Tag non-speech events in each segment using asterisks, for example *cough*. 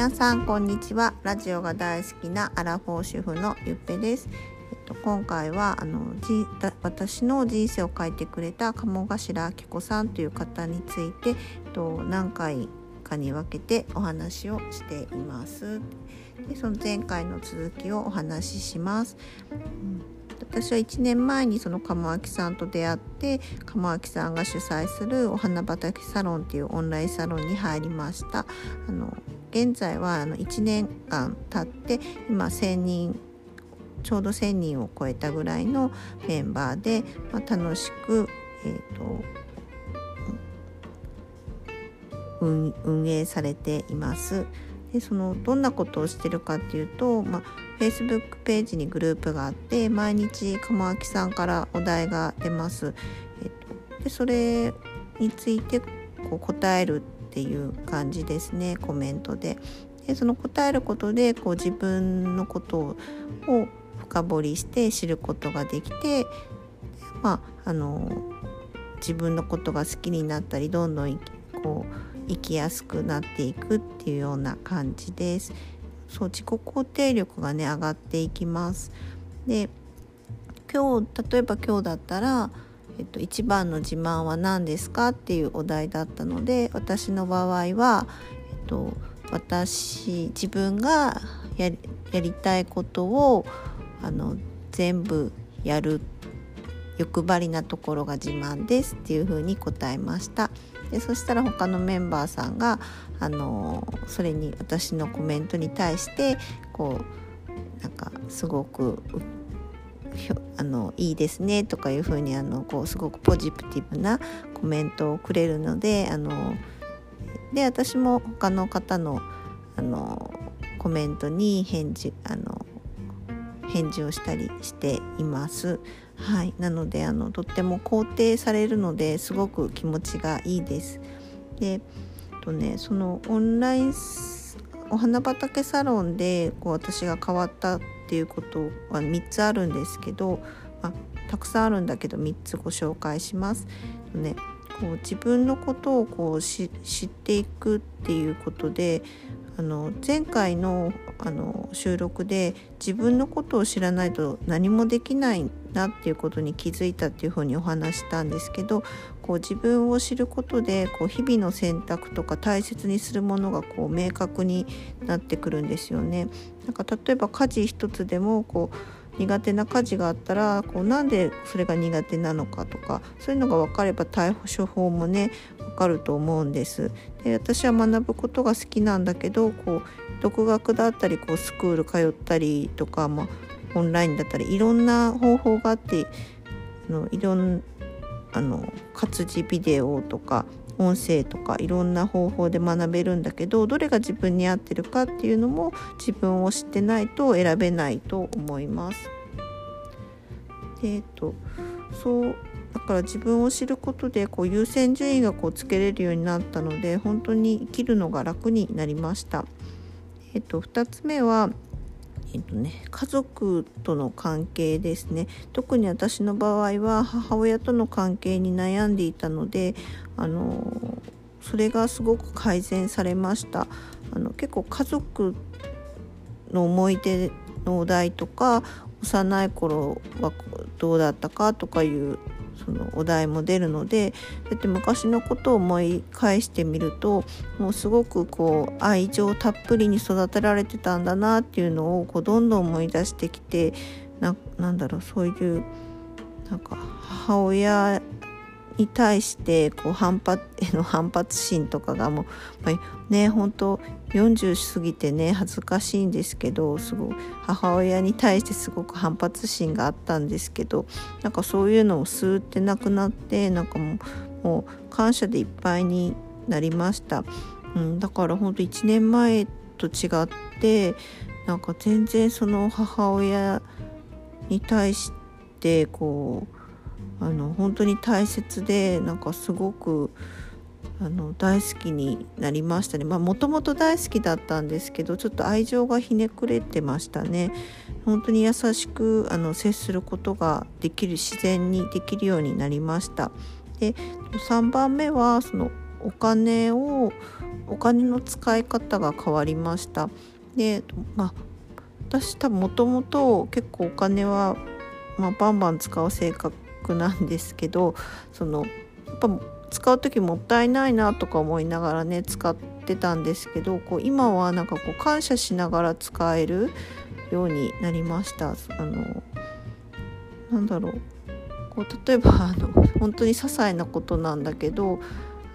皆さんこんにちは。ラジオが大好きなアラフォー主婦のゆっぺです、えっと、今回はあのじ私の人生を書いてくれた鴨頭明子さんという方について、えっと、何回かに分けてお話をしています。でその前回の続きをお話しします、うん。私は1年前にその鴨明さんと出会って鴨明さんが主催するお花畑サロンっていうオンラインサロンに入りました。あの現在はあの1年間経って今1,000人ちょうど1,000人を超えたぐらいのメンバーで、まあ、楽しく、えーと、運営されています。でそのどんなことをしてるかっていうと、まあ、Facebook ページにグループがあって毎日鴨明さんからお題が出ます。えっと、でそれについてこう答えるっていう感じですねコメントで。でその答えることでこう自分のことを深掘りして知ることができて、まあ、あの自分のことが好きになったりどんどんこう生きやすくなっていくっていうような感じです。そう自己肯定力がね上がっていきます。で今日例えば今日だったら、えっと、一番の自慢は何ですかっていうお題だったので私の場合は、えっと、私自分がやりたいことをあの全部やる欲張りなところが自慢ですっていうふうに答えました。でそしたら他のメンバーさんがあのそれに私のコメントに対してこうなんかすごくあのいいですねとかいうふうにあのこうすごくポジティブなコメントをくれるのであので私も他の方のあのコメントに返事あの返事をしたりしています。はい、なのであのとっても肯定されるのですごく気持ちがいいです。でとねそのオンラインお花畑サロンでこう私が変わったっていうことは3つあるんですけど、まあ、たくさんあるんだけど3つご紹介します。ね、こう自分のことをこう知っていくっていうことであの前回のあの収録で自分のことを知らないと何もできないなっていうことに気づいたっていうふうにお話したんですけどこう自分を知ることでこう日々の選択とか大切にするものがこう明確になってくるんですよね。なんか例えば家事一つでもこう苦手な家事があったらこうなんでそれが苦手なのかとかそういうのが分かれば対処法もね分かると思うんです。で私は学ぶことが好きなんだけどこう独学だったりこうスクール通ったりとか、まあ、オンラインだったりいろんな方法があってあのいろんあの活字ビデオとか音声とかいろんな方法で学べるんだけどどれが自分に合ってるかっていうのも自分を知ってないと選べないと思います。でえっとそうだから自分を知ることでこう優先順位がこうつけれるようになったので本当に生きるのが楽になりました。えっと、2つ目はえっとね、家族との関係ですね。特に私の場合は母親との関係に悩んでいたのであのそれがすごく改善されました。あの結構家族の思い出のお題とか幼い頃はどうだったかとかいうそのお題も出るのでそうやって昔のことを思い返してみるともうすごくこう愛情たっぷりに育てられてたんだなっていうのをこうどんどん思い出してきてななんだろうそういうなんか母親に対してこう反発への反発心とかがもう、まあ、ね本当40過ぎてね恥ずかしいんですけどすごい母親に対してすごく反発心があったんですけどなんかそういうのをスーってなくなってなんかもうもう感謝でいっぱいになりました。うん、だから本当1年前と違ってなんか全然その母親に対してこうあの本当に大切でなんかすごくあの大好きになりましたね。もともと大好きだったんですけどちょっと愛情がひねくれてましたね。本当に優しくあの接することができる自然にできるようになりました。で3番目はそのお金をお金の使い方が変わりました。でまあ私多分もともと結構お金は、まあ、バンバン使う性格なんですけどそのやっぱ使う時もったいないなとか思いながらね使ってたんですけどこう今はなんかこう感謝しながら使えるようになりました。あのなんだろうこう例えばあの本当に些細なことなんだけど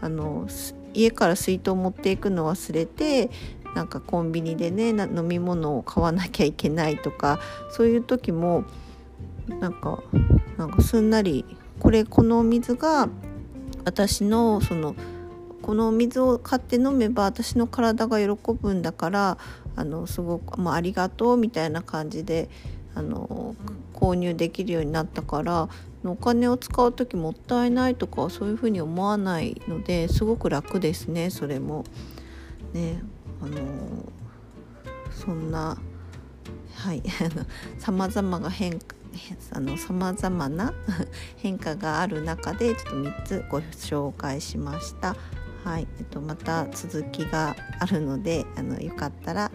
あの家から水筒持っていくの忘れてなんかコンビニでね飲み物を買わなきゃいけないとかそういう時もなんかなんかすんなりこれこのお水が私のそのこのお水を買って飲めば私の体が喜ぶんだからあのすごく、まあ、ありがとうみたいな感じであの購入できるようになったからお金を使う時もったいないとかそういうふうに思わないのですごく楽ですねそれも。ねあのそんなはいさまざまが変化あの様々な *laughs* 変化がある中でちょっと3つご紹介しました。はい、えっと、また続きがあるのであのよかったら、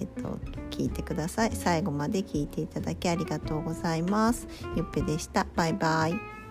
えっと、聞いてください。最後まで聞いていただきありがとうございます。ゆっぺでした。バイバイ。